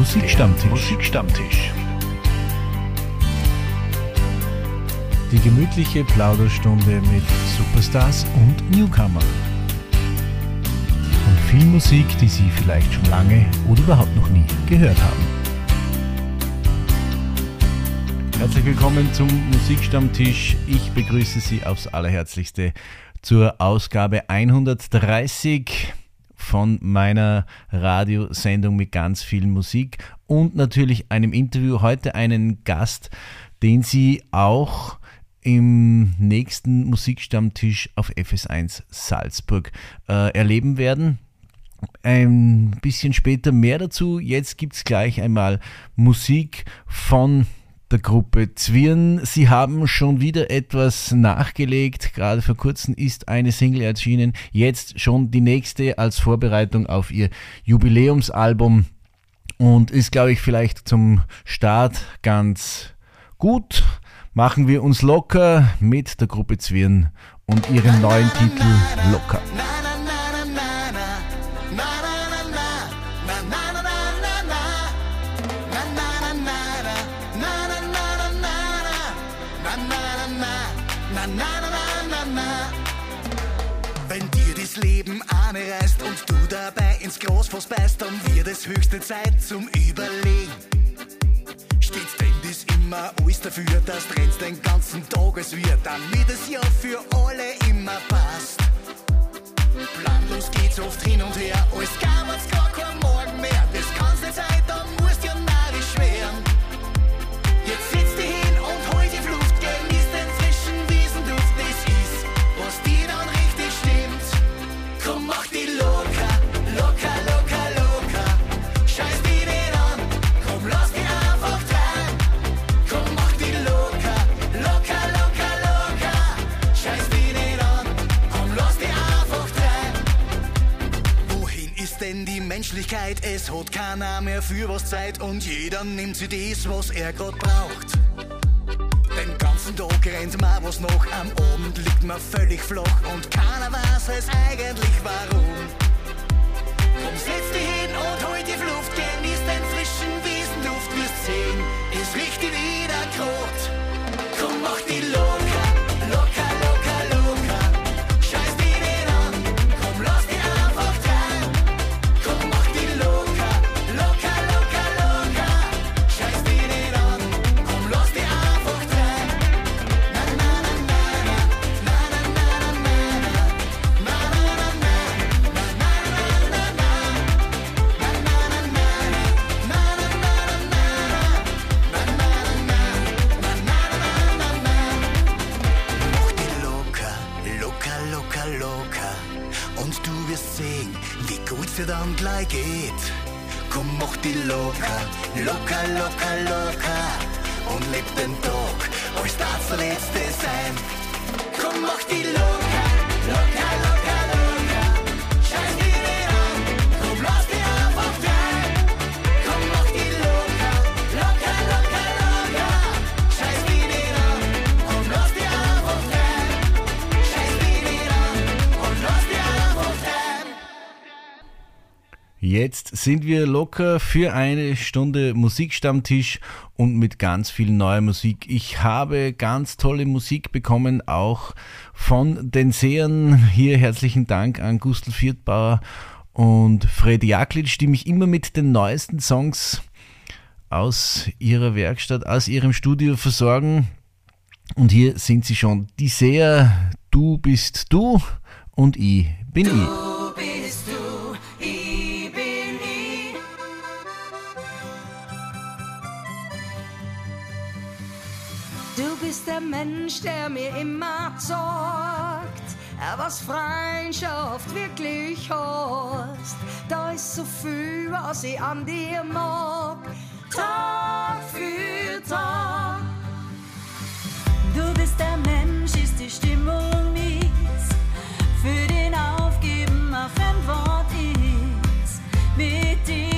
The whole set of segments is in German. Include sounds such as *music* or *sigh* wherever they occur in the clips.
Musikstammtisch. Musikstammtisch. Die gemütliche Plauderstunde mit Superstars und Newcomer. Und viel Musik, die Sie vielleicht schon lange oder überhaupt noch nie gehört haben. Herzlich willkommen zum Musikstammtisch. Ich begrüße Sie aufs allerherzlichste zur Ausgabe 130 von meiner Radiosendung mit ganz viel Musik und natürlich einem Interview. Heute einen Gast, den Sie auch im nächsten Musikstammtisch auf FS1 Salzburg äh, erleben werden. Ein bisschen später mehr dazu. Jetzt gibt es gleich einmal Musik von der Gruppe Zwirn. Sie haben schon wieder etwas nachgelegt. Gerade vor kurzem ist eine Single erschienen. Jetzt schon die nächste als Vorbereitung auf ihr Jubiläumsalbum. Und ist, glaube ich, vielleicht zum Start ganz gut. Machen wir uns locker mit der Gruppe Zwirn und ihrem neuen Titel Locker. Großfass beißt, dann wird es höchste Zeit zum Überlegen. Steht denn das immer alles dafür, dass Trends den ganzen Tag es wird, damit es ja für alle immer passt. Planlos geht's oft hin und her, als gab es gar kein Morgen mehr. Keiner mehr für was Zeit und jeder nimmt sich das, was er grad braucht. Den ganzen Tag rennt man was noch, am Abend liegt man völlig flach und keiner weiß es eigentlich warum. Komm, setz dich hin und hol die Luft, genieß den frischen Wiesenduft, wirst sehen, es riecht dir wieder grad. Komm, mach die locker, Jetzt sind wir locker für eine Stunde Musikstammtisch und mit ganz viel neuer Musik. Ich habe ganz tolle Musik bekommen, auch von den Sehern. Hier herzlichen Dank an Gustl Viertbauer und Fred Jaklitsch, die mich immer mit den neuesten Songs aus ihrer Werkstatt, aus ihrem Studio versorgen. Und hier sind sie schon. Die Seher, du bist du und ich bin ich. Du bist Mensch, der mir immer sagt, was Freundschaft wirklich heißt. Da ist so viel, was ich an dir mag, Tag für Tag. Du bist der Mensch, ist die Stimmung mies. Für den Aufgeben mach ein Wort ist. Mit dir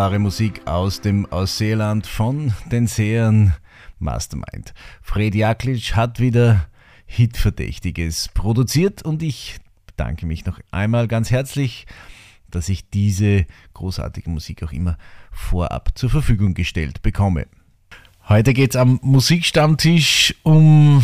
Wunderbare Musik aus dem Ausseeland von den Sehern Mastermind. Fred Jaklic hat wieder Hitverdächtiges produziert und ich bedanke mich noch einmal ganz herzlich, dass ich diese großartige Musik auch immer vorab zur Verfügung gestellt bekomme. Heute geht's am Musikstammtisch um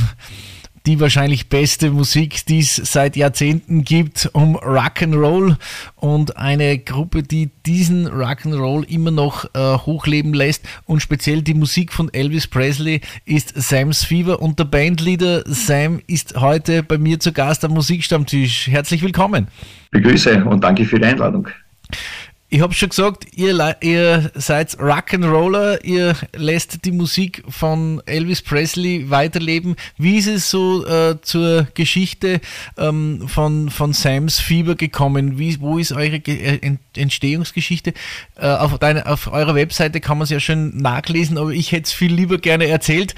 die wahrscheinlich beste Musik, die es seit Jahrzehnten gibt, um Rock'n'Roll und eine Gruppe, die diesen Rock'n'Roll immer noch äh, hochleben lässt und speziell die Musik von Elvis Presley ist Sam's Fever und der Bandleader Sam ist heute bei mir zu Gast am Musikstammtisch. Herzlich willkommen. Begrüße und danke für die Einladung. Ich habe schon gesagt, ihr, ihr seid Rock'n'Roller, ihr lässt die Musik von Elvis Presley weiterleben. Wie ist es so äh, zur Geschichte ähm, von, von Sam's Fieber gekommen? Wie, wo ist eure äh, Ent- Entstehungsgeschichte? Äh, auf, deine, auf eurer Webseite kann man es ja schön nachlesen, aber ich hätte es viel lieber gerne erzählt.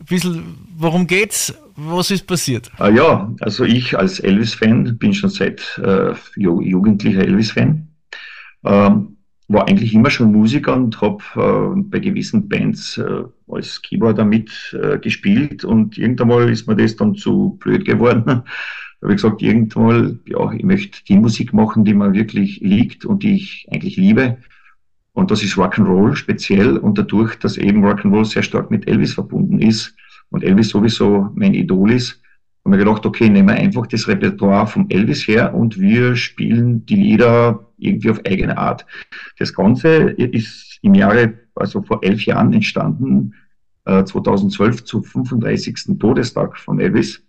Ein bisschen, worum geht's? Was ist passiert? Äh, ja, also ich als Elvis-Fan bin schon seit äh, ju jugendlicher Elvis-Fan. Ähm, war eigentlich immer schon Musiker und habe äh, bei gewissen Bands äh, als Keyboarder mit äh, gespielt und irgendwann mal ist mir das dann zu blöd geworden. *laughs* da habe ich gesagt, irgendwann mal, ja, ich möchte die Musik machen, die mir wirklich liegt und die ich eigentlich liebe. Und das ist Rock'n'Roll speziell und dadurch, dass eben Rock'n'Roll sehr stark mit Elvis verbunden ist und Elvis sowieso mein Idol ist, haben wir gedacht, okay, nehmen wir einfach das Repertoire vom Elvis her und wir spielen die Lieder irgendwie auf eigene Art. Das Ganze ist im Jahre, also vor elf Jahren entstanden, äh, 2012 zum 35. Todestag von Elvis.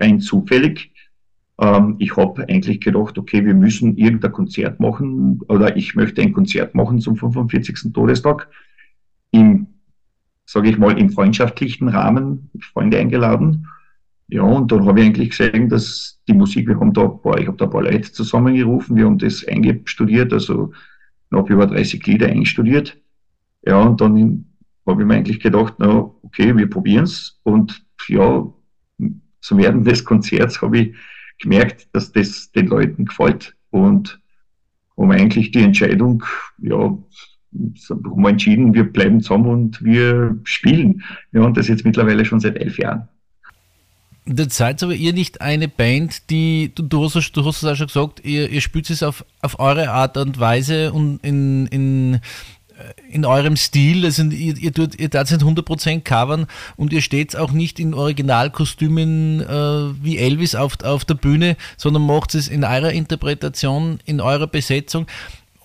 Rein zufällig. Ähm, ich habe eigentlich gedacht, okay, wir müssen irgendein Konzert machen oder ich möchte ein Konzert machen zum 45. Todestag. Im, sage ich mal, im freundschaftlichen Rahmen, Freunde eingeladen. Ja, und dann habe ich eigentlich gesehen, dass die Musik, wir haben da ein paar, ich habe da ein paar Leute zusammengerufen, wir haben das eingestudiert, also knapp über 30 Lieder einstudiert. Ja, und dann habe ich mir eigentlich gedacht, na, okay, wir probieren's Und ja, so während des Konzerts habe ich gemerkt, dass das den Leuten gefällt. Und haben eigentlich die Entscheidung, ja, haben wir entschieden, wir bleiben zusammen und wir spielen. Ja, und das jetzt mittlerweile schon seit elf Jahren. Jetzt seid aber ihr nicht eine Band, die, du, du, hast, du hast es auch schon gesagt, ihr, ihr spielt es auf, auf eure Art und Weise und in, in, in eurem Stil, also ihr, ihr, tut, ihr tat nicht 100% covern und ihr steht auch nicht in Originalkostümen äh, wie Elvis auf, auf der Bühne, sondern macht es in eurer Interpretation, in eurer Besetzung.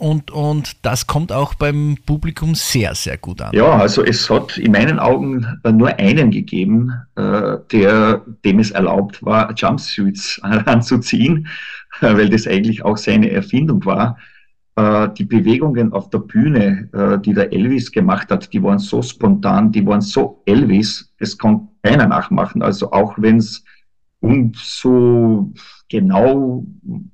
Und, und das kommt auch beim Publikum sehr, sehr gut an. Ja, also es hat in meinen Augen nur einen gegeben, äh, der, dem es erlaubt war, Jumpsuits *laughs* anzuziehen, weil das eigentlich auch seine Erfindung war. Äh, die Bewegungen auf der Bühne, äh, die der Elvis gemacht hat, die waren so spontan, die waren so Elvis, das kann keiner nachmachen. Also auch wenn es umso genau,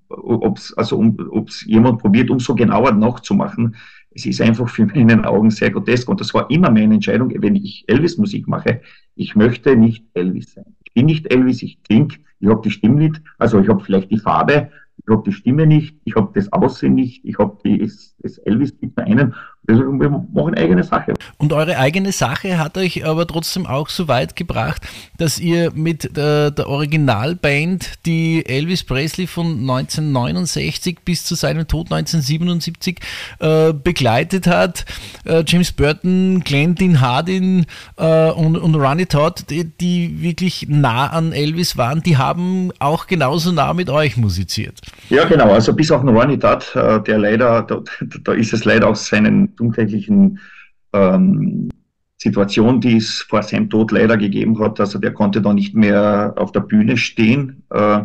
ob's, also um, ob's jemand probiert, umso genauer nachzumachen. Es ist einfach für mich in den Augen sehr grotesk. Und das war immer meine Entscheidung, wenn ich Elvis-Musik mache. Ich möchte nicht Elvis sein. Ich bin nicht Elvis, ich klinge, ich habe die Stimme nicht, also ich habe vielleicht die Farbe, ich habe die Stimme nicht, ich habe das Aussehen nicht, ich habe das, das Elvis gibt mir einen. Also wir machen eigene Sache. Und eure eigene Sache hat euch aber trotzdem auch so weit gebracht, dass ihr mit der, der Originalband, die Elvis Presley von 1969 bis zu seinem Tod 1977 äh, begleitet hat, äh, James Burton, Glenn Dean Hardin äh, und, und Ronnie Todd, die, die wirklich nah an Elvis waren, die haben auch genauso nah mit euch musiziert. Ja, genau. Also bis auf den Ronnie Todd, äh, der leider, da, da ist es leider aus seinen unglücklichen ähm, Situation, die es vor seinem Tod leider gegeben hat. Also der konnte da nicht mehr auf der Bühne stehen. Äh,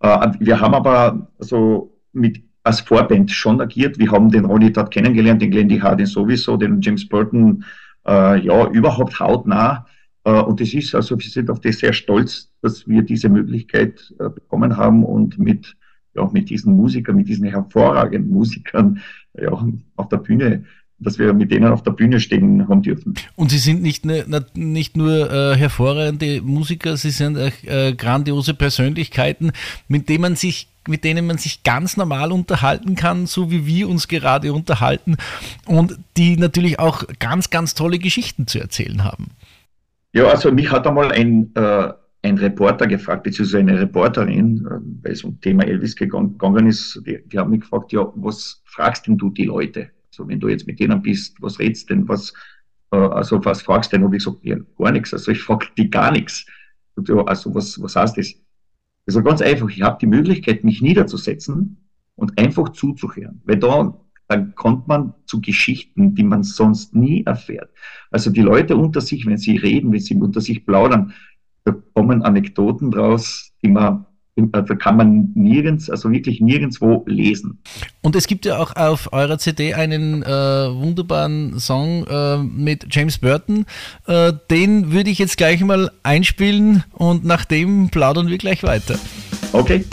äh, wir haben aber so mit als Vorband schon agiert. Wir haben den Ronnie dort kennengelernt, den Glendy Hardin sowieso, den James Burton, äh, ja, überhaupt hautnah. Äh, und das ist, also wir sind auf das sehr stolz, dass wir diese Möglichkeit äh, bekommen haben und mit, ja, mit diesen Musikern, mit diesen hervorragenden Musikern, ja, auf der Bühne dass wir mit denen auf der Bühne stehen haben dürfen. Und Sie sind nicht, ne, nicht nur äh, hervorragende Musiker, Sie sind äh, grandiose Persönlichkeiten, mit denen man sich mit denen man sich ganz normal unterhalten kann, so wie wir uns gerade unterhalten und die natürlich auch ganz, ganz tolle Geschichten zu erzählen haben. Ja, also mich hat einmal ein, äh, ein Reporter gefragt, beziehungsweise eine Reporterin, äh, weil es um Thema Elvis gegangen ist, die, die haben mich gefragt, ja, was fragst denn du die Leute? So, wenn du jetzt mit denen bist, was redst denn, was, äh, also was fragst denn? Habe ich gesagt, ja, gar nichts. Also ich frage die gar nichts. Also was, was heißt das? Also ganz einfach, ich habe die Möglichkeit, mich niederzusetzen und einfach zuzuhören. Weil da, dann kommt man zu Geschichten, die man sonst nie erfährt. Also die Leute unter sich, wenn sie reden, wenn sie unter sich plaudern, da kommen Anekdoten draus, die man also kann man nirgends, also wirklich nirgendwo lesen. Und es gibt ja auch auf eurer CD einen äh, wunderbaren Song äh, mit James Burton. Äh, den würde ich jetzt gleich mal einspielen und nach dem plaudern wir gleich weiter. Okay.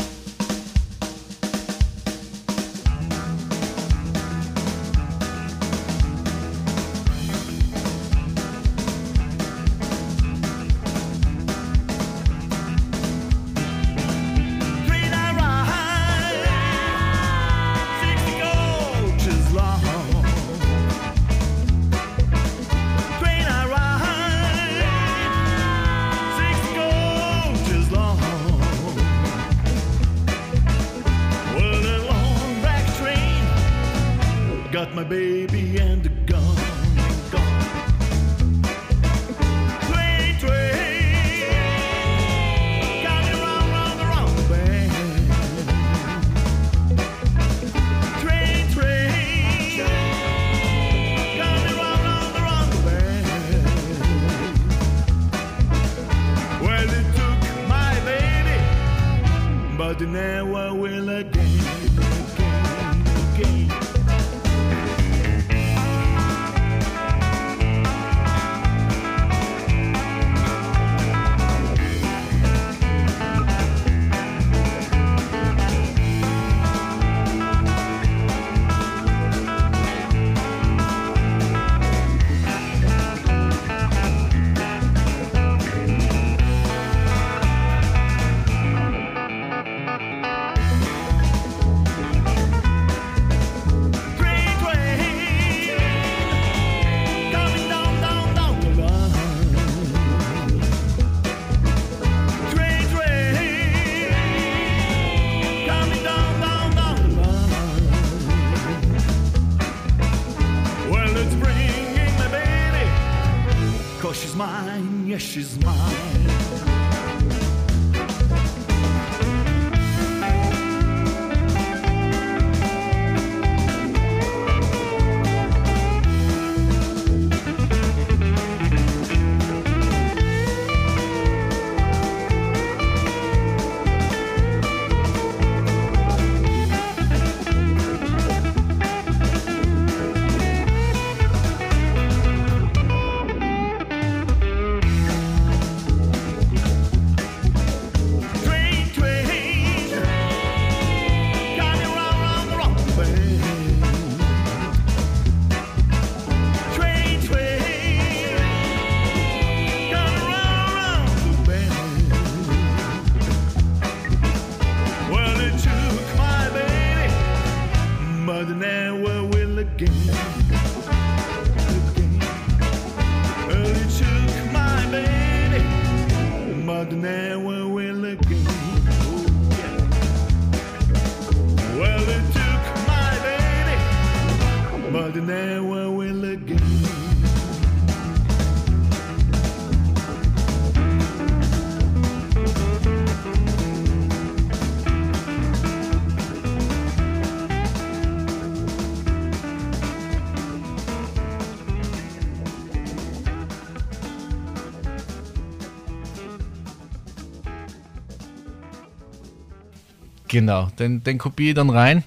Genau, den, den kopiere ich dann rein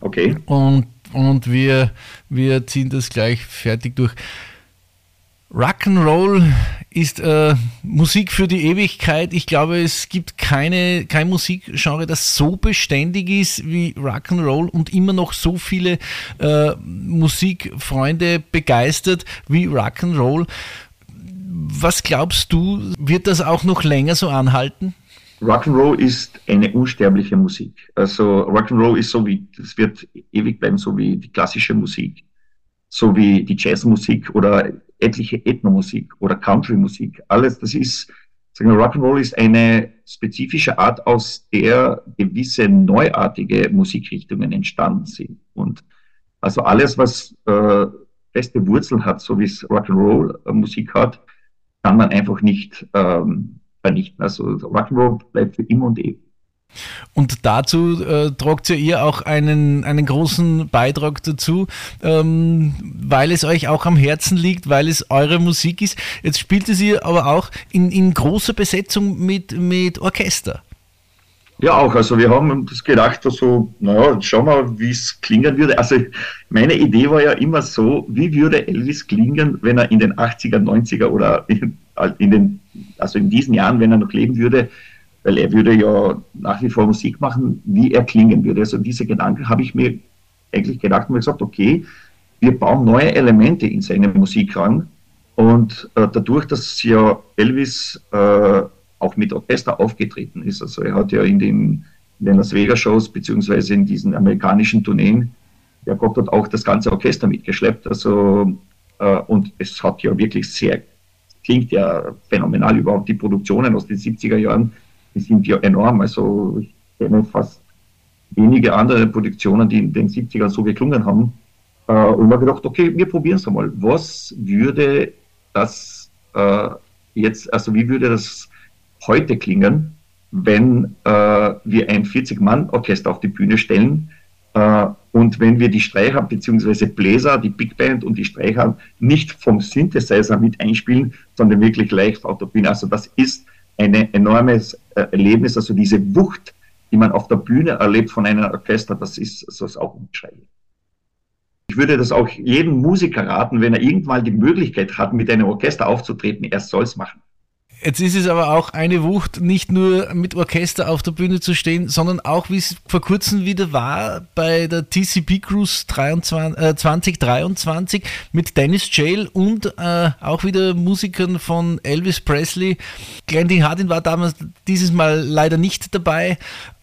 Okay. und, und wir, wir ziehen das gleich fertig durch. Rock'n'Roll ist äh, Musik für die Ewigkeit. Ich glaube, es gibt keine, kein Musikgenre, das so beständig ist wie Rock'n'Roll und immer noch so viele äh, Musikfreunde begeistert wie Rock'n'Roll. Was glaubst du, wird das auch noch länger so anhalten? Rock'n'Roll ist eine unsterbliche Musik. Also Rock'n'Roll ist so wie, es wird ewig bleiben, so wie die klassische Musik, so wie die Jazzmusik oder etliche Ethnomusik oder Countrymusik. Alles, das ist, sagen wir, Rock'n'Roll ist eine spezifische Art, aus der gewisse neuartige Musikrichtungen entstanden sind. Und also alles, was äh, feste Wurzeln hat, so wie es Rock'n'Roll äh, Musik hat, kann man einfach nicht ähm, vernichten. Also Rock'n'Roll bleibt für immer und ewig. Und dazu äh, tragt ja ihr auch einen, einen großen Beitrag dazu, ähm, weil es euch auch am Herzen liegt, weil es eure Musik ist. Jetzt spielt es ihr aber auch in, in großer Besetzung mit, mit Orchester. Ja, auch. Also wir haben uns gedacht, also, naja, schauen wir, wie es klingen würde. Also meine Idee war ja immer so, wie würde Elvis klingen, wenn er in den 80er, 90er oder in, in den, also in diesen Jahren, wenn er noch leben würde, weil er würde ja nach wie vor Musik machen, wie er klingen würde. Also diese Gedanken habe ich mir eigentlich gedacht und gesagt, okay, wir bauen neue Elemente in seine Musik ran. Und äh, dadurch, dass ja Elvis äh, auch mit Orchester aufgetreten ist, also er hat ja in den, in den Las Vegas Shows beziehungsweise in diesen amerikanischen Tourneen, der Gott hat auch das ganze Orchester mitgeschleppt. Also äh, und es hat ja wirklich sehr, klingt ja phänomenal überhaupt die Produktionen aus den 70er Jahren die sind ja enorm. Also ich kenne fast wenige andere Produktionen, die in den 70ern so geklungen haben. Äh, und mir gedacht, okay, wir probieren es einmal. Was würde das äh, jetzt, also wie würde das heute klingen, wenn äh, wir ein 40-Mann-Orchester auf die Bühne stellen und wenn wir die Streicher bzw. Bläser, die Big Band und die Streicher nicht vom Synthesizer mit einspielen, sondern wirklich live auf der Bühne. Also das ist ein enormes äh, Erlebnis, also diese Wucht, die man auf der Bühne erlebt von einem Orchester, das ist, das ist auch unbeschreiblich. Ich würde das auch jedem Musiker raten, wenn er irgendwann die Möglichkeit hat, mit einem Orchester aufzutreten, er soll es machen. Jetzt ist es aber auch eine Wucht, nicht nur mit Orchester auf der Bühne zu stehen, sondern auch, wie es vor kurzem wieder war, bei der TCP Cruise 23, äh, 2023 mit Dennis Jail und äh, auch wieder Musikern von Elvis Presley. Glendy Hardin war damals dieses Mal leider nicht dabei,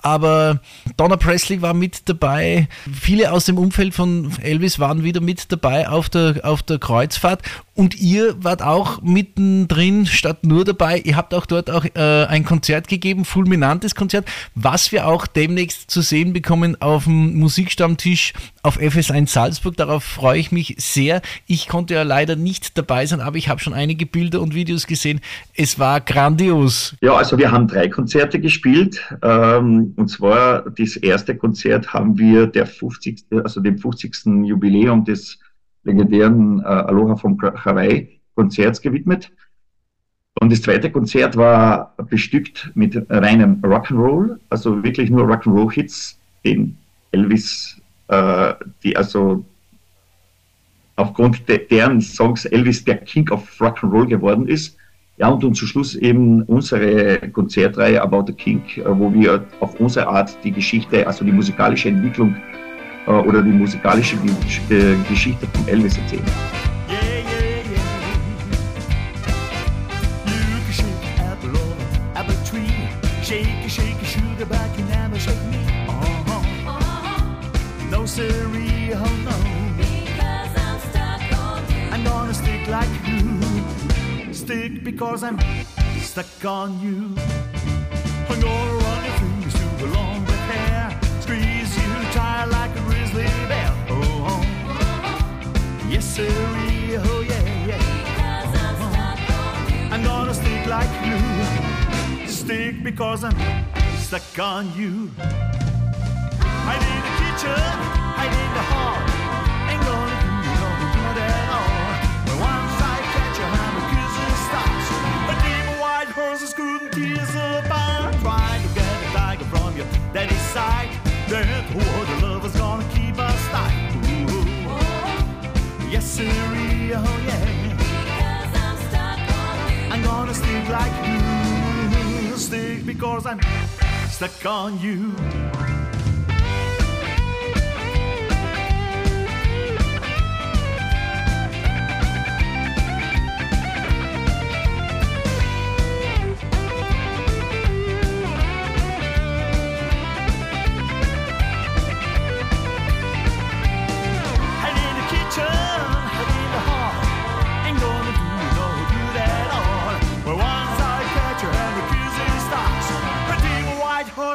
aber Donna Presley war mit dabei. Viele aus dem Umfeld von Elvis waren wieder mit dabei auf der, auf der Kreuzfahrt. Und ihr wart auch mittendrin statt nur dabei. Ihr habt auch dort auch äh, ein Konzert gegeben, fulminantes Konzert, was wir auch demnächst zu sehen bekommen auf dem Musikstammtisch auf FS1 Salzburg. Darauf freue ich mich sehr. Ich konnte ja leider nicht dabei sein, aber ich habe schon einige Bilder und Videos gesehen. Es war grandios. Ja, also wir haben drei Konzerte gespielt. Ähm, und zwar das erste Konzert haben wir der 50. also dem 50. Jubiläum des legendären äh, Aloha vom Hawaii Konzerts gewidmet. Und das zweite Konzert war bestückt mit reinem Rock'n'Roll, also wirklich nur Rock'n'Roll-Hits, den Elvis, äh, die also aufgrund de deren Songs Elvis der King of Rock'n'Roll geworden ist. Ja, und, und zum Schluss eben unsere Konzertreihe About the King, äh, wo wir auf unsere Art die Geschichte, also die musikalische Entwicklung äh, oder die musikalische Geschichte von Elvis erzählen. Stick because I'm stuck on you. I'm gonna run your fingers through the long black hair, squeeze you tight like a grizzly bear. Oh, oh. yes sir, oh yeah, yeah. Oh, oh. I'm gonna stick like glue, stick because I'm stuck on you. I need a kitchen, I need the hall. White horses couldn't tease apart. Trying to get a tiger from your daddy's side. That the love is gonna keep us tight. Ooh. Yes, sir, oh yeah. I'm gonna stick like you, stick because I'm stuck on you.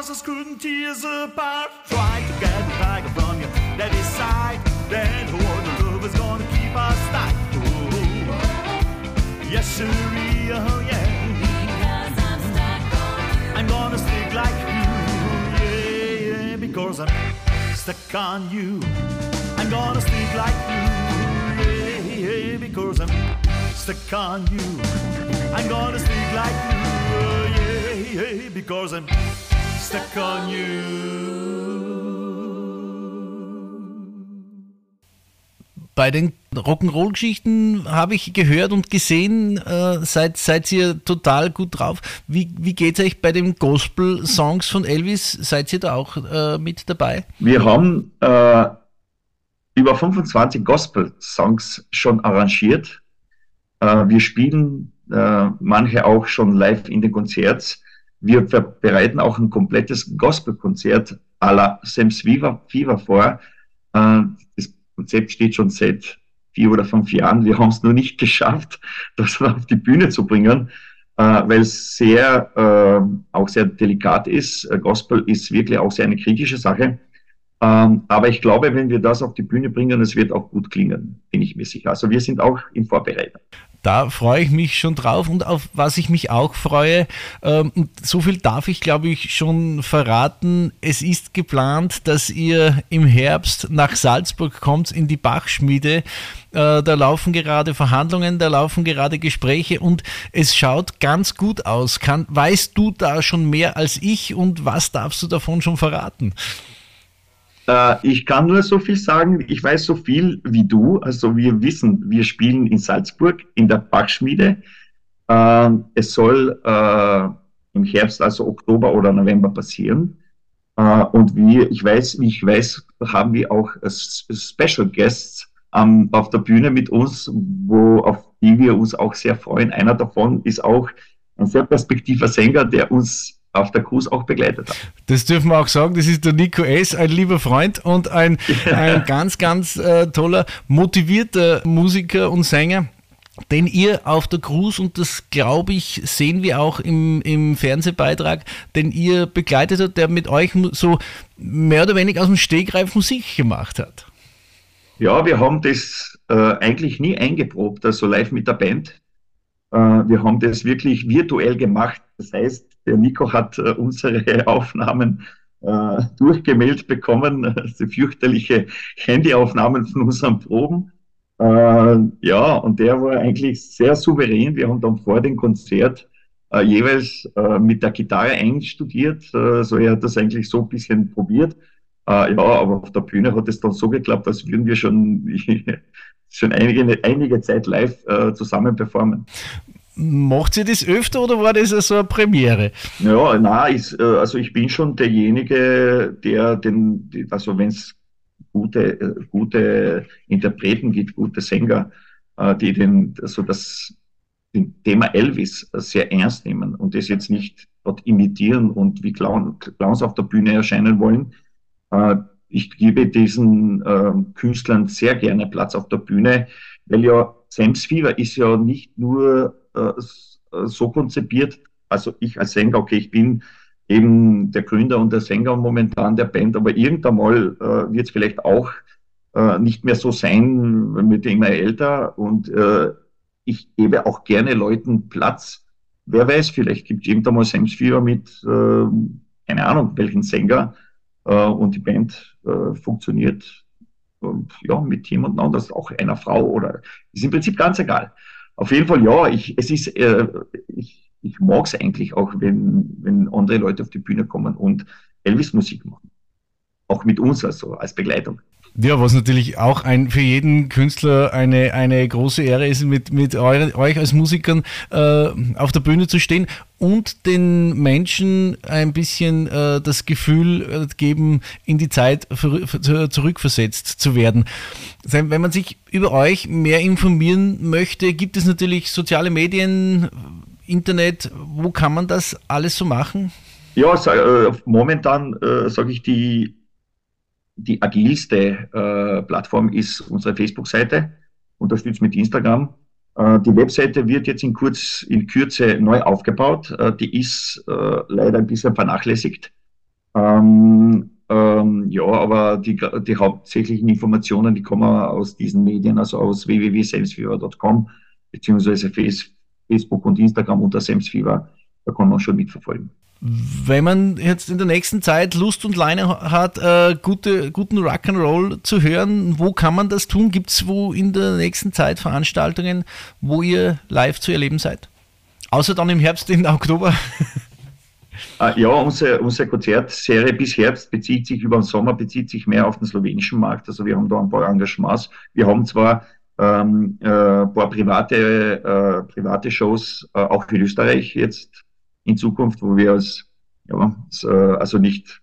Horses couldn't tear us apart. Try to get the tiger from your daddy's side. Then who the love is gonna keep us tight. Ooh. Yes, sir, oh yeah. I'm gonna stick like you, yeah, yeah, because I'm stuck on you. I'm gonna stick like you, yeah, yeah, because I'm stuck on you. I'm gonna stick like you, yeah, yeah, because I'm stuck on you. Bei den Rock'n'Roll-Geschichten habe ich gehört und gesehen, äh, seid, seid ihr total gut drauf. Wie, wie geht es euch bei den Gospel-Songs von Elvis? Seid ihr da auch äh, mit dabei? Wir haben äh, über 25 Gospel-Songs schon arrangiert. Äh, wir spielen äh, manche auch schon live in den Konzerts. Wir bereiten auch ein komplettes Gospel-Konzert à la Sam's Fever, vor. Äh, das Konzept steht schon seit vier oder fünf Jahren. Wir haben es nur nicht *laughs* geschafft, das auf die Bühne zu bringen, äh, weil es sehr, äh, auch sehr delikat ist. Äh, Gospel ist wirklich auch sehr eine kritische Sache. Ähm, aber ich glaube, wenn wir das auf die Bühne bringen, es wird auch gut klingen, bin ich mir sicher. Also wir sind auch in Vorbereitung. Da freue ich mich schon drauf und auf was ich mich auch freue, ähm, so viel darf ich glaube ich schon verraten, es ist geplant, dass ihr im Herbst nach Salzburg kommt in die Bachschmiede. Äh, da laufen gerade Verhandlungen, da laufen gerade Gespräche und es schaut ganz gut aus. Kann, weißt du da schon mehr als ich und was darfst du davon schon verraten? Äh, ich kann nur so viel sagen, ich weiß so viel wie du. Also wir wissen, wir spielen in Salzburg in der Bachschmiede. Äh, es soll äh, im Herbst, also Oktober oder November passieren. Äh, und wir, ich weiß, wie ich weiß, haben wir auch Special Guests ähm, auf der Bühne mit uns, wo, auf die wir uns auch sehr freuen. Einer davon ist auch ein sehr perspektiver Sänger, der uns auf der Cruise auch begleitet hat. Das dürfen wir auch sagen, das ist der Nico S., ein lieber Freund und ein, ein ganz, ganz äh, toller, motivierter Musiker und Sänger den ihr auf der Cruise, und das glaube ich, sehen wir auch im, im Fernsehbeitrag, den ihr begleitet habt, der mit euch so mehr oder weniger aus dem Stegreif Musik gemacht hat. Ja, wir haben das äh, eigentlich nie eingeprobt, also live mit der Band. Äh, wir haben das wirklich virtuell gemacht. Das heißt, der Nico hat äh, unsere *laughs* Aufnahmen äh, durchgemeldet bekommen, *laughs* also fürchterliche Handyaufnahmen von unseren Proben. Ja, und der war eigentlich sehr souverän. Wir haben dann vor dem Konzert jeweils mit der Gitarre einstudiert. So er hat das eigentlich so ein bisschen probiert. Ja, aber auf der Bühne hat es dann so geklappt, als würden wir schon, *laughs* schon einige, einige Zeit live äh, zusammen performen. Macht ihr das öfter oder war das so eine Premiere? Ja, na, äh, also ich bin schon derjenige, der den, also wenn es gute, äh, gute Interpreten gibt, gute Sänger, äh, die den, also das den Thema Elvis sehr ernst nehmen und das jetzt nicht dort imitieren und wie Clown, Clowns auf der Bühne erscheinen wollen. Ich gebe diesen äh, Künstlern sehr gerne Platz auf der Bühne, weil ja Sam's Fever ist ja nicht nur äh, äh, so konzipiert, also ich als Sänger, okay, ich bin eben der Gründer und der Sänger momentan der Band, aber irgendwann mal äh, wird es vielleicht auch äh, nicht mehr so sein, wir immer älter und äh, ich gebe auch gerne Leuten Platz. Wer weiß, vielleicht gibt es irgendwann mal Sam Sphere mit, äh, keine Ahnung, welchen Sänger und die Band äh, funktioniert ja, mit Team und anders auch einer Frau oder ist im Prinzip ganz egal. Auf jeden Fall, ja, ich, es ist, äh, ich, ich mag es eigentlich auch, wenn, wenn andere Leute auf die Bühne kommen und Elvis-Musik machen. Auch mit uns, also als Begleitung. Ja, was natürlich auch ein, für jeden Künstler eine, eine große Ehre ist, mit, mit eure, euch als Musikern äh, auf der Bühne zu stehen und den Menschen ein bisschen äh, das Gefühl äh, geben, in die Zeit für, für, zurückversetzt zu werden. Wenn man sich über euch mehr informieren möchte, gibt es natürlich soziale Medien, Internet. Wo kann man das alles so machen? Ja, äh, momentan äh, sage ich die die agilste äh, Plattform ist unsere Facebook-Seite, unterstützt mit Instagram. Äh, die Webseite wird jetzt in, kurz, in Kürze neu aufgebaut. Äh, die ist äh, leider ein bisschen vernachlässigt. Ähm, ähm, ja, aber die, die hauptsächlichen Informationen, die kommen aus diesen Medien, also aus www.samesfever.com, beziehungsweise Facebook und Instagram unter Samesfever. Da kann man schon mitverfolgen. Wenn man jetzt in der nächsten Zeit Lust und Leine hat, äh, gute, guten Rock'n'Roll zu hören, wo kann man das tun? Gibt es wo in der nächsten Zeit Veranstaltungen, wo ihr live zu erleben seid? Außer dann im Herbst, im Oktober. *laughs* Ah, ja, unsere, unsere Konzertserie bis Herbst bezieht sich über den Sommer, bezieht sich mehr auf den slowenischen Markt. Also wir haben da ein paar Engagements. Wir haben zwar ähm, äh, ein paar private, äh, private Shows äh, auch für Österreich jetzt in Zukunft, wo wir als, ja, also nicht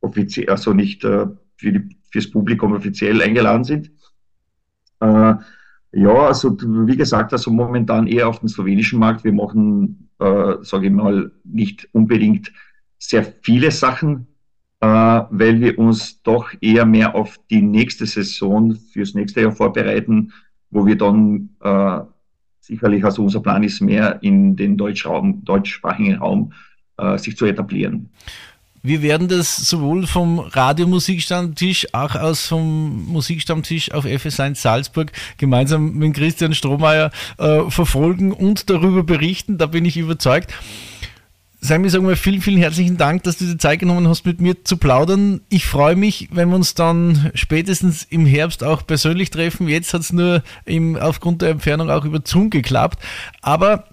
offiziell, also nicht äh, für die, fürs Publikum offiziell eingeladen sind. Äh, ja, also wie gesagt, also momentan eher auf dem slowenischen Markt. Wir machen, äh, sage ich mal, nicht unbedingt sehr viele Sachen, äh, weil wir uns doch eher mehr auf die nächste Saison fürs nächste Jahr vorbereiten, wo wir dann äh, sicherlich, also unser Plan ist mehr in den Deutschraum, deutschsprachigen Raum äh, sich zu etablieren. Wir werden das sowohl vom Radiomusikstammtisch, auch aus vom Musikstammtisch auf FS1 Salzburg gemeinsam mit Christian Strohmeier äh, verfolgen und darüber berichten. Da bin ich überzeugt. Wir sagen wir vielen, vielen herzlichen Dank, dass du dir Zeit genommen hast, mit mir zu plaudern. Ich freue mich, wenn wir uns dann spätestens im Herbst auch persönlich treffen. Jetzt hat es nur im, aufgrund der Entfernung auch über Zoom geklappt. Aber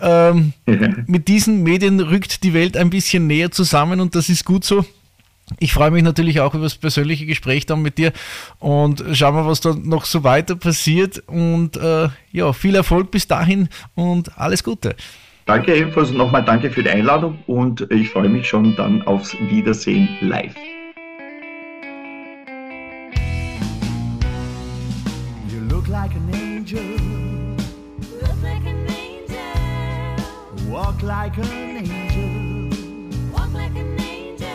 ähm, *laughs* mit diesen Medien rückt die Welt ein bisschen näher zusammen und das ist gut so. Ich freue mich natürlich auch über das persönliche Gespräch dann mit dir und schauen wir, was da noch so weiter passiert. Und äh, ja, viel Erfolg bis dahin und alles Gute. Danke ebenfalls nochmal danke für die Einladung und ich freue mich schon dann aufs Wiedersehen live. You look like an angel. Look like an angel. Walk like an angel. Walk like an angel.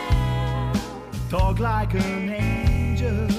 Talk like an angel.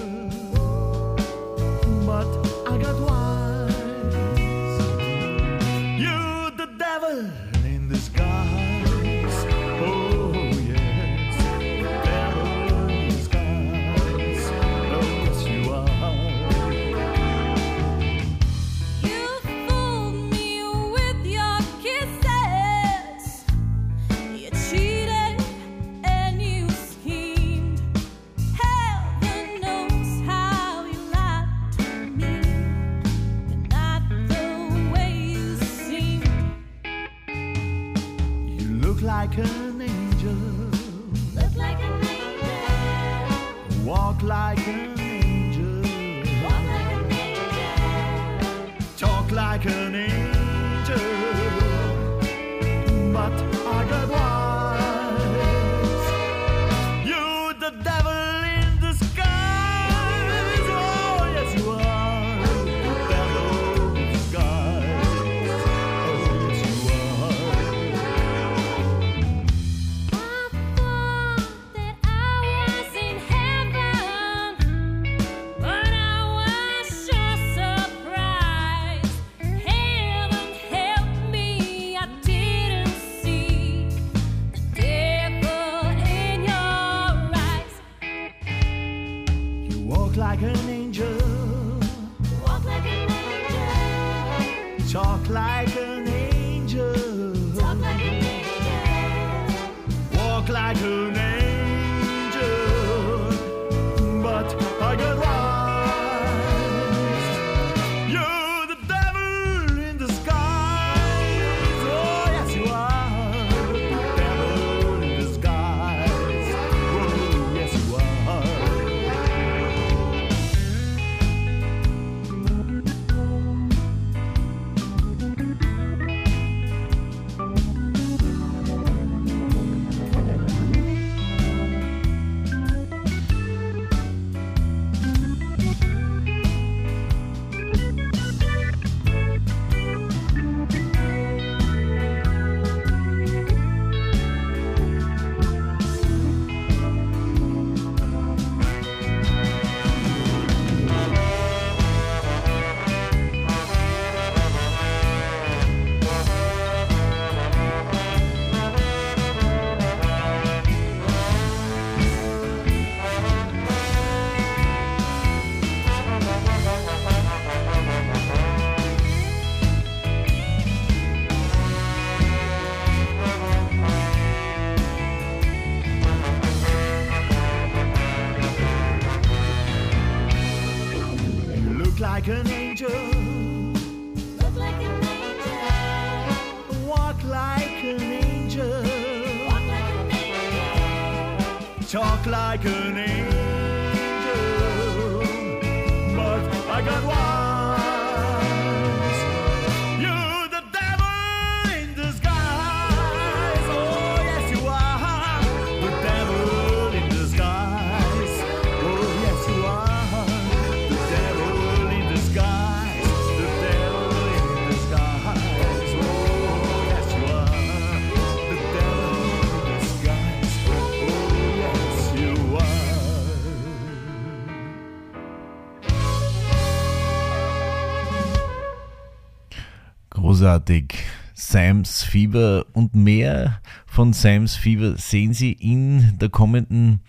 Großartig. Sam's Fieber und mehr von Sam's Fieber sehen Sie in der kommenden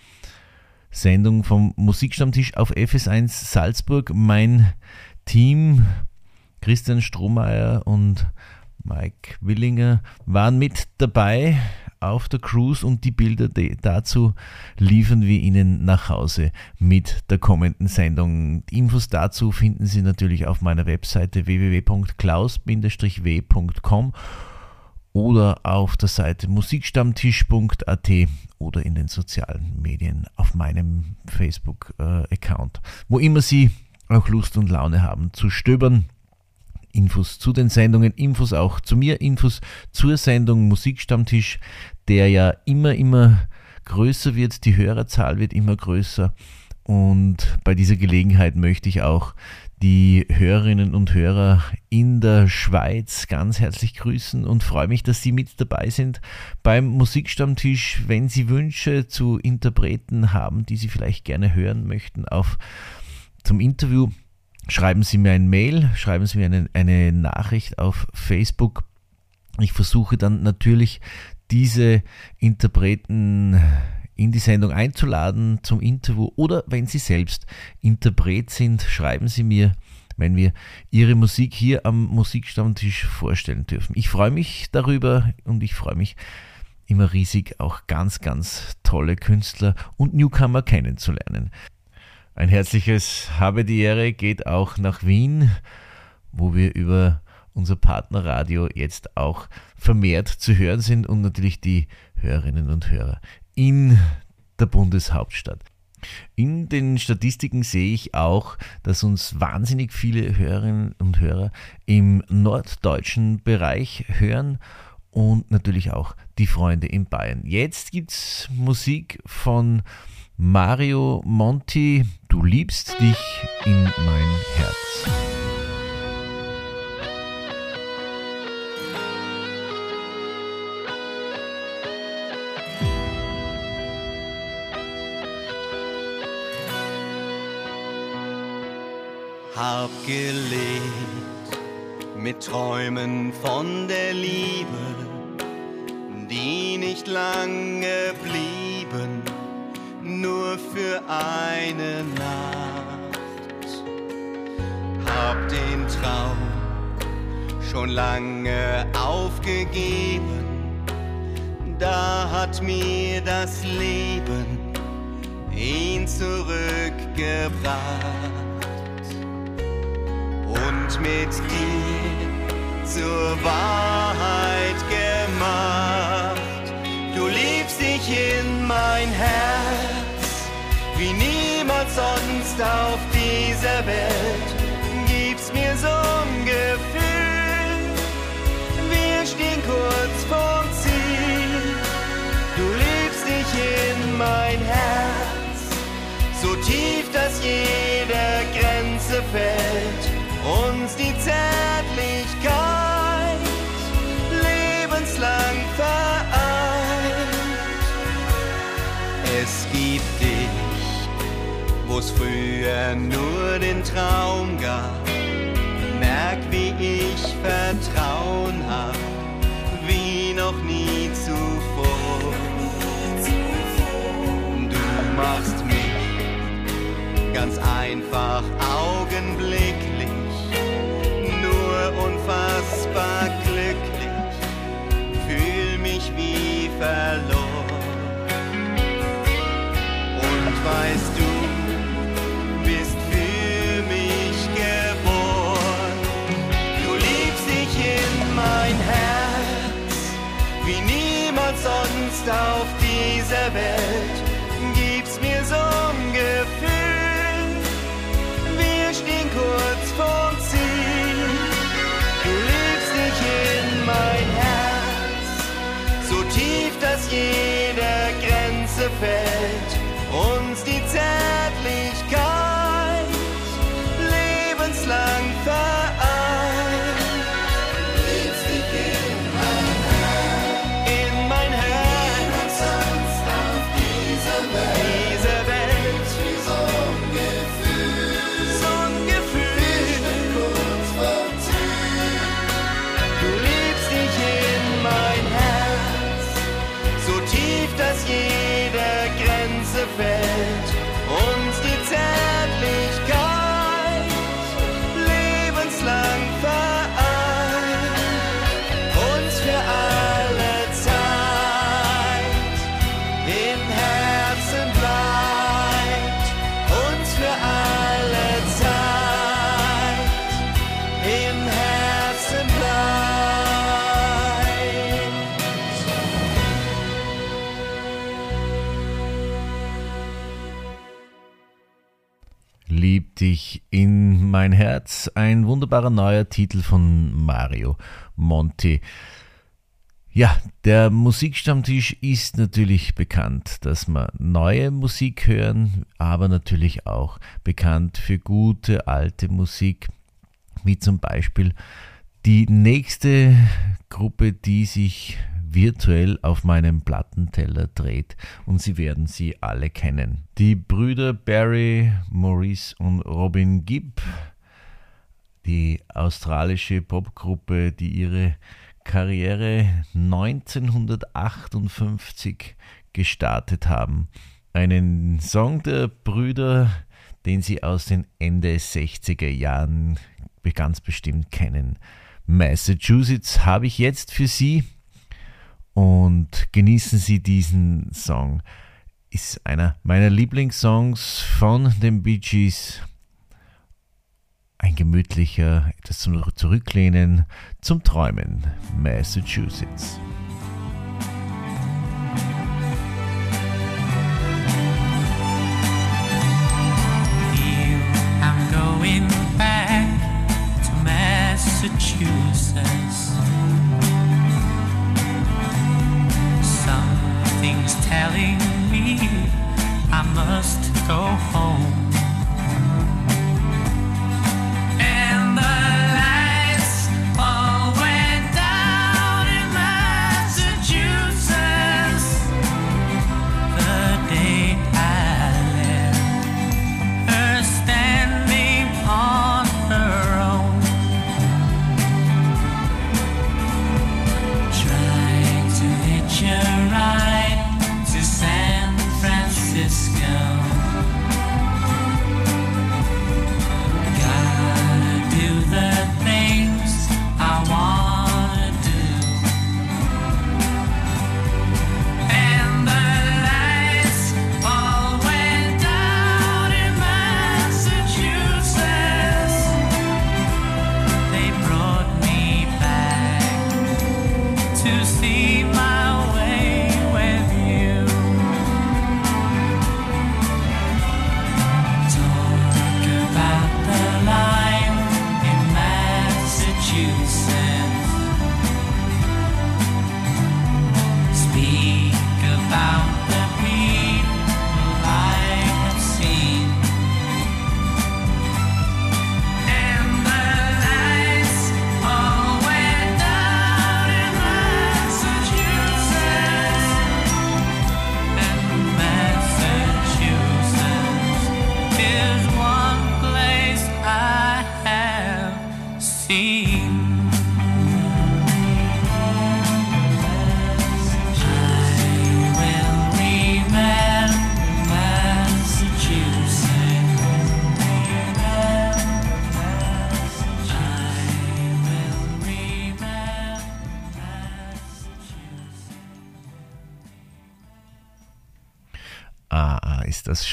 Sendung vom Musikstammtisch auf FS1 Salzburg. Mein Team, Christian Strohmeier und Mike Willinger, waren mit dabei auf der Cruise und die Bilder dazu liefern wir Ihnen nach Hause mit der kommenden Sendung. Infos dazu finden Sie natürlich auf meiner Webseite www.klaus-w.com oder auf der Seite musikstammtisch.at oder in den sozialen Medien auf meinem Facebook-Account. Wo immer Sie auch Lust und Laune haben zu stöbern. Infos zu den Sendungen, Infos auch zu mir, Infos zur Sendung Musikstammtisch, der ja immer, immer größer wird, die Hörerzahl wird immer größer und bei dieser Gelegenheit möchte ich auch die Hörerinnen und Hörer in der Schweiz ganz herzlich grüßen und freue mich, dass Sie mit dabei sind beim Musikstammtisch. Wenn Sie Wünsche zu Interpreten haben, die Sie vielleicht gerne hören möchten, auf zum Interview, schreiben Sie mir ein Mail, schreiben Sie mir eine, eine Nachricht auf Facebook. Ich versuche dann natürlich diese Interpreten in die Sendung einzuladen zum Interview oder wenn Sie selbst Interpret sind, schreiben Sie mir, wenn wir Ihre Musik hier am Musikstammtisch vorstellen dürfen. Ich freue mich darüber und ich freue mich immer riesig, auch ganz, ganz tolle Künstler und Newcomer kennenzulernen. Ein herzliches Habe die Ehre geht auch nach Wien, wo wir über unser Partnerradio jetzt auch vermehrt zu hören sind und natürlich die Hörerinnen und Hörer in der Bundeshauptstadt. In den Statistiken sehe ich auch, dass uns wahnsinnig viele Hörerinnen und Hörer im norddeutschen Bereich hören und natürlich auch die Freunde in Bayern. Jetzt gibt's Musik von Mario Monti, Du liebst dich in mein Herz. Hab gelebt mit Träumen von der Liebe, die nicht lange blieben, nur für eine Nacht. Hab den Traum schon lange aufgegeben, da hat mir das Leben ihn zurückgebracht und mit dir zur Wahrheit gemacht. Du liebst dich in mein Herz, wie niemand sonst auf dieser Welt. Gibst mir so ein Gefühl, wir stehen kurz vorm Ziel. Du liebst dich in mein Herz, so tief, dass jede Grenze fällt, uns die Zärtlichkeit lebenslang es früher nur den Traum gab. Merk, wie ich Vertrauen hab, wie noch nie zuvor. Du machst mich ganz einfach augenblicklich, nur unfassbar glücklich, fühl mich wie verloren. Auf dieser Welt. Lieb dich in mein Herz. Ein wunderbarer neuer Titel von Mario Monti. Ja, der Musikstammtisch ist natürlich bekannt, dass wir neue Musik hören, aber natürlich auch bekannt für gute alte Musik, wie zum Beispiel die nächste Gruppe, die sich virtuell auf meinem Plattenteller dreht und Sie werden sie alle kennen. Die Brüder Barry, Maurice und Robin Gibb, die australische Popgruppe, die ihre Karriere 1958 gestartet haben. Einen Song der Brüder, den Sie aus den Ende 60er Jahren ganz bestimmt kennen. Massachusetts habe ich jetzt für Sie und genießen Sie diesen Song. Ist einer meiner Lieblingssongs von den Bee Gees. Ein gemütlicher, etwas zum Zurücklehnen, zum Träumen. Massachusetts. I'm going back to Massachusetts. Telling me I must go home.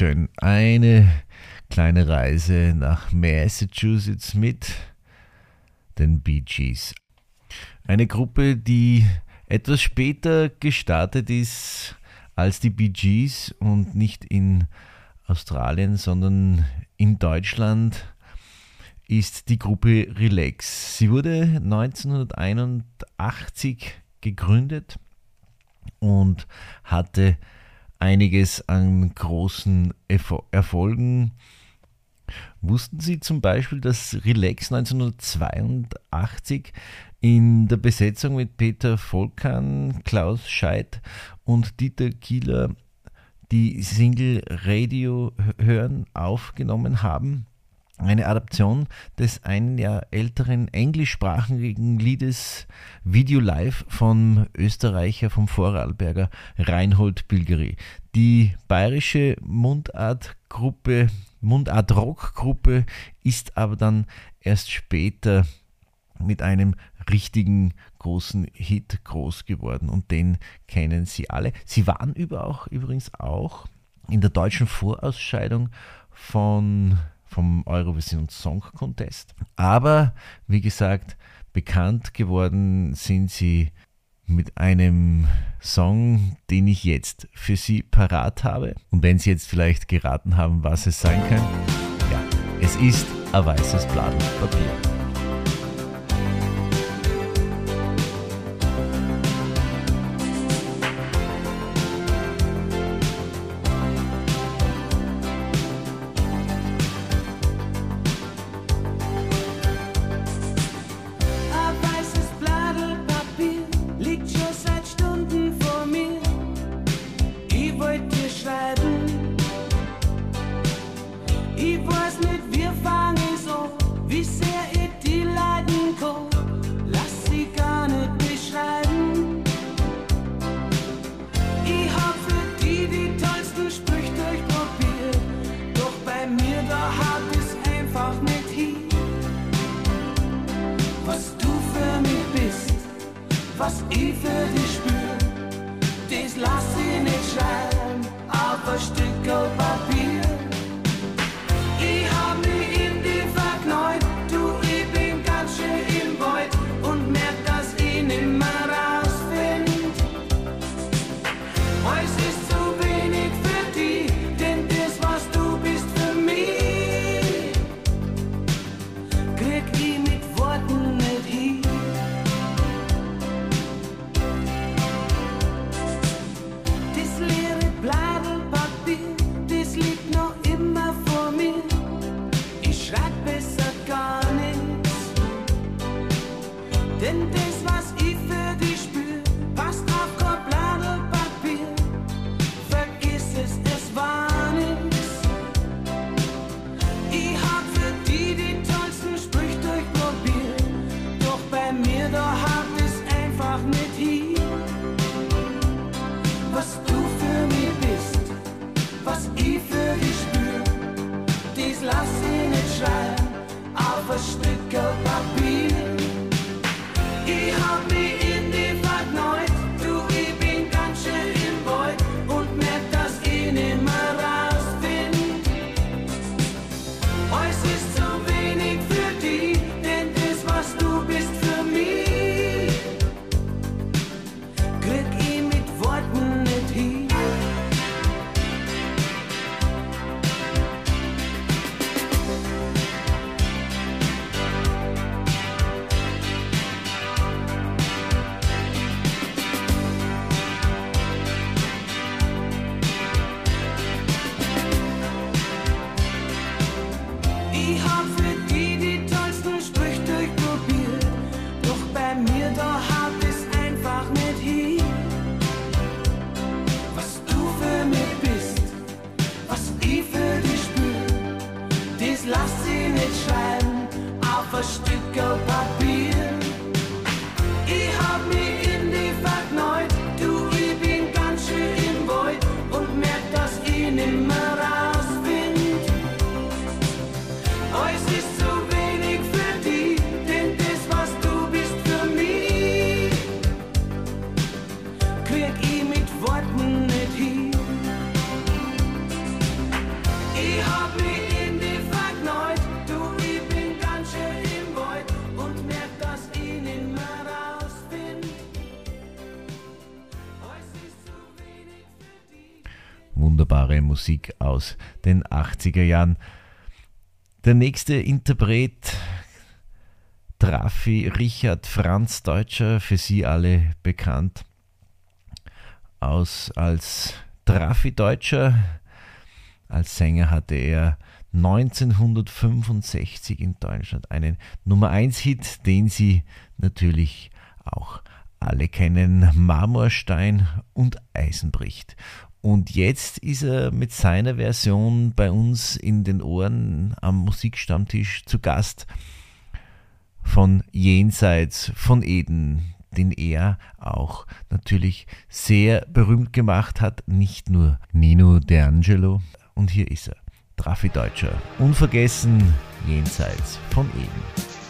Schön. Eine kleine Reise nach Massachusetts mit den Bee Gees. Eine Gruppe, die etwas später gestartet ist als die Bee Gees und nicht in Australien, sondern in Deutschland ist die Gruppe Relax. Sie wurde 1981 gegründet und hatte einiges an großen Erfo- Erfolgen. Wussten Sie zum Beispiel, dass Relax 1982 in der Besetzung mit Peter Volkan, Klaus Scheidt und Dieter Kieler die Single Radio hören aufgenommen haben? Eine Adaption des ein Jahr älteren englischsprachigen Liedes Video Live vom Österreicher, vom Vorarlberger Reinhold Bilgeri. Die bayerische Mundartgruppe, Mundart-Rock-Gruppe ist aber dann erst später mit einem richtigen großen Hit groß geworden und den kennen Sie alle. Sie waren über auch, übrigens auch in der deutschen Vorausscheidung von, vom Eurovision Song Contest. Aber wie gesagt, bekannt geworden sind Sie mit einem Song, den ich jetzt für Sie parat habe. Und wenn Sie jetzt vielleicht geraten haben, was es sein kann, ja, es ist ein weißes Blatt Papier. Aus den 80er Jahren. Der nächste Interpret, Trafi Richard Franz Deutscher, für Sie alle bekannt aus als Trafi Deutscher. Als Sänger hatte er 1965 in Deutschland einen Nummer 1 Hit, den Sie natürlich auch alle kennen, Marmorstein und Eisenbricht. Und jetzt ist er mit seiner Version bei uns in den Ohren am Musikstammtisch zu Gast von Jenseits von Eden, den er auch natürlich sehr berühmt gemacht hat, nicht nur Nino D'Angelo. Und hier ist er, Traffi Deutscher, unvergessen Jenseits von Eden.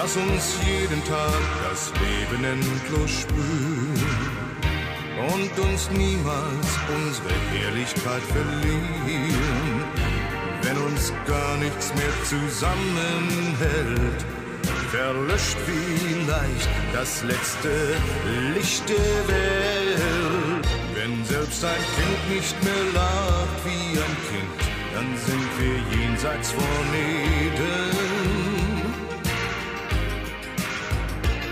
Lass uns jeden Tag das Leben endlos spüren und uns niemals unsere Herrlichkeit verlieren. Wenn uns gar nichts mehr zusammenhält, verlöscht vielleicht das letzte Licht der Welt. Wenn selbst ein Kind nicht mehr lacht wie ein Kind, dann sind wir jenseits von Eden.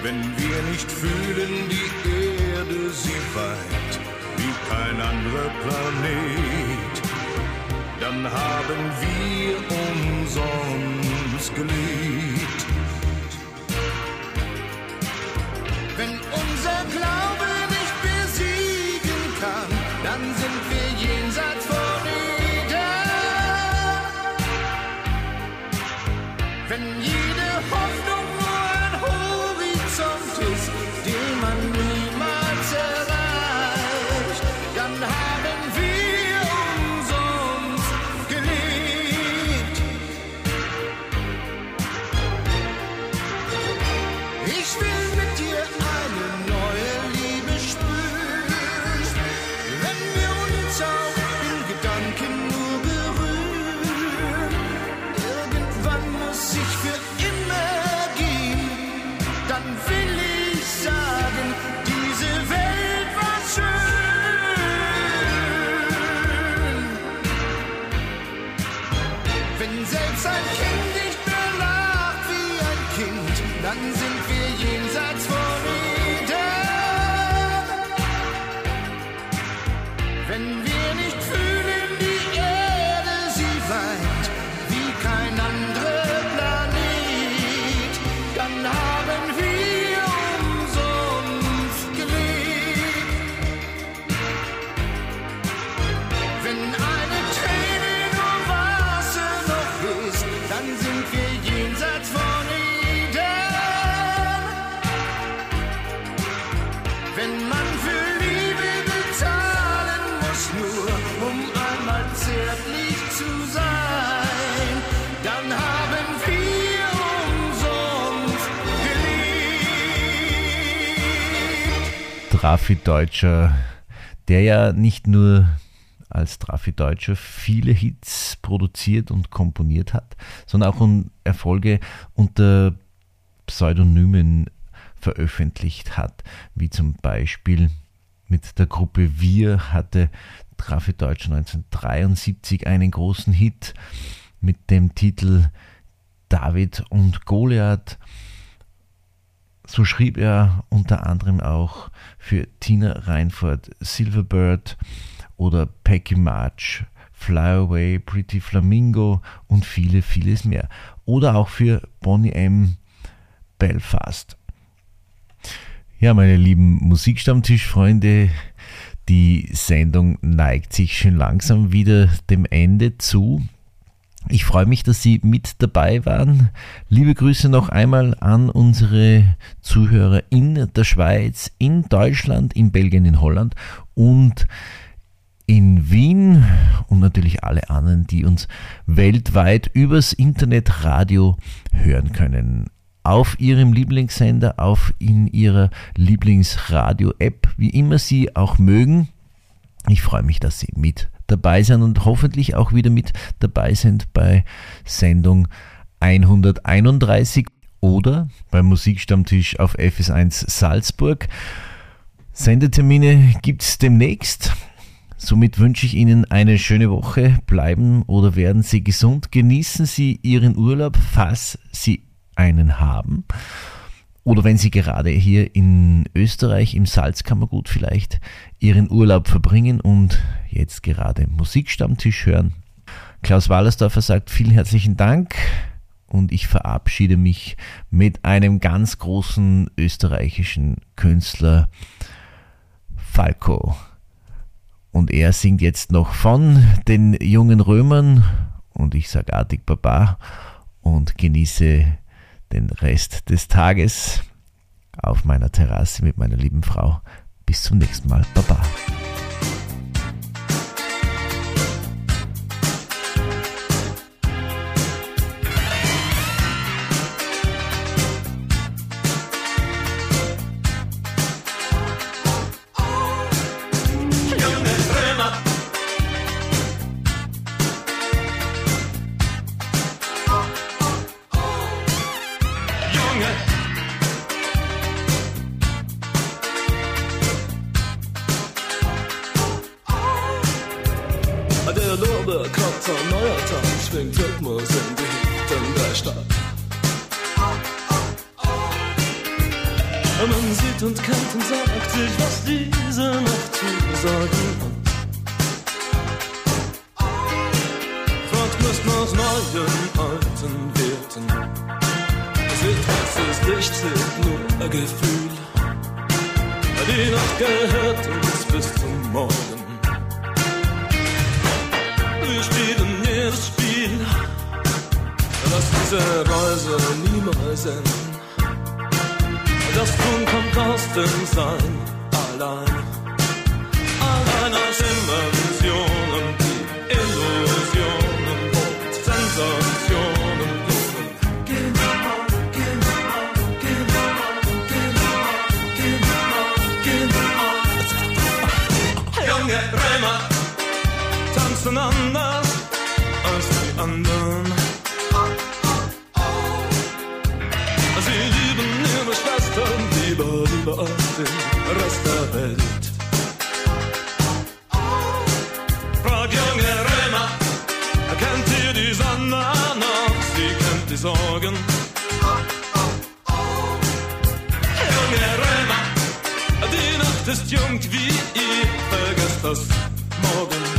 Wenn wir nicht fühlen, die Erde sie weit wie kein anderer Planet, dann haben wir umsonst geliebt. Wenn unser Glaube Wenn wir nicht fühlen, die Erde sie weint, wie kein anderer. Trafi-Deutscher, der ja nicht nur als Trafi-Deutscher viele Hits produziert und komponiert hat, sondern auch Erfolge unter Pseudonymen veröffentlicht hat, wie zum Beispiel mit der Gruppe Wir hatte Trafi Deutsch 1973 einen großen Hit mit dem Titel David und Goliath. So schrieb er unter anderem auch für Tina Reinfurt Silverbird oder Peggy March, Fly Away, Pretty Flamingo und viele, vieles mehr. Oder auch für Bonnie M. Belfast. Ja, meine lieben Musikstammtischfreunde, die Sendung neigt sich schon langsam wieder dem Ende zu. Ich freue mich, dass Sie mit dabei waren. Liebe Grüße noch einmal an unsere Zuhörer in der Schweiz, in Deutschland, in Belgien, in Holland und in Wien und natürlich alle anderen, die uns weltweit übers Internetradio hören können. Auf ihrem Lieblingssender, auf in ihrer Lieblingsradio-App, wie immer Sie auch mögen. Ich freue mich, dass Sie mit dabei sind und hoffentlich auch wieder mit dabei sind bei Sendung 131 oder beim Musikstammtisch auf FS1 Salzburg. Sendetermine gibt es demnächst. Somit wünsche ich Ihnen eine schöne Woche. Bleiben oder werden Sie gesund. Genießen Sie Ihren Urlaub, falls Sie einen haben. Oder wenn Sie gerade hier in Österreich im Salzkammergut vielleicht Ihren Urlaub verbringen und jetzt gerade Musikstammtisch hören. Klaus Wallersdorfer sagt vielen herzlichen Dank und ich verabschiede mich mit einem ganz großen österreichischen Künstler Falco. Und er singt jetzt noch von den jungen Römern und ich sage artig Baba und genieße den Rest des Tages auf meiner Terrasse mit meiner lieben Frau. Bis zum nächsten Mal. Baba. Neuen, alten Werten. Sieht, was ist Licht, sieht nur ein Gefühl. Die Nacht gehört uns bis zum Morgen. Wir spielen jedes Spiel, das diese Reise niemals enden. Das Tun kommt aus dem Sein allein. Allein aus Dimensionen, tanzen anders als die anderen. Sie lieben ihre Schwestern lieber, lieber als den Rest der Welt. Frag junge Römer, kennt ihr die Sonne noch? Sie kennt die Sorgen. Junge Römer, die Nacht ist jung wie ihr, vergesst das morgen.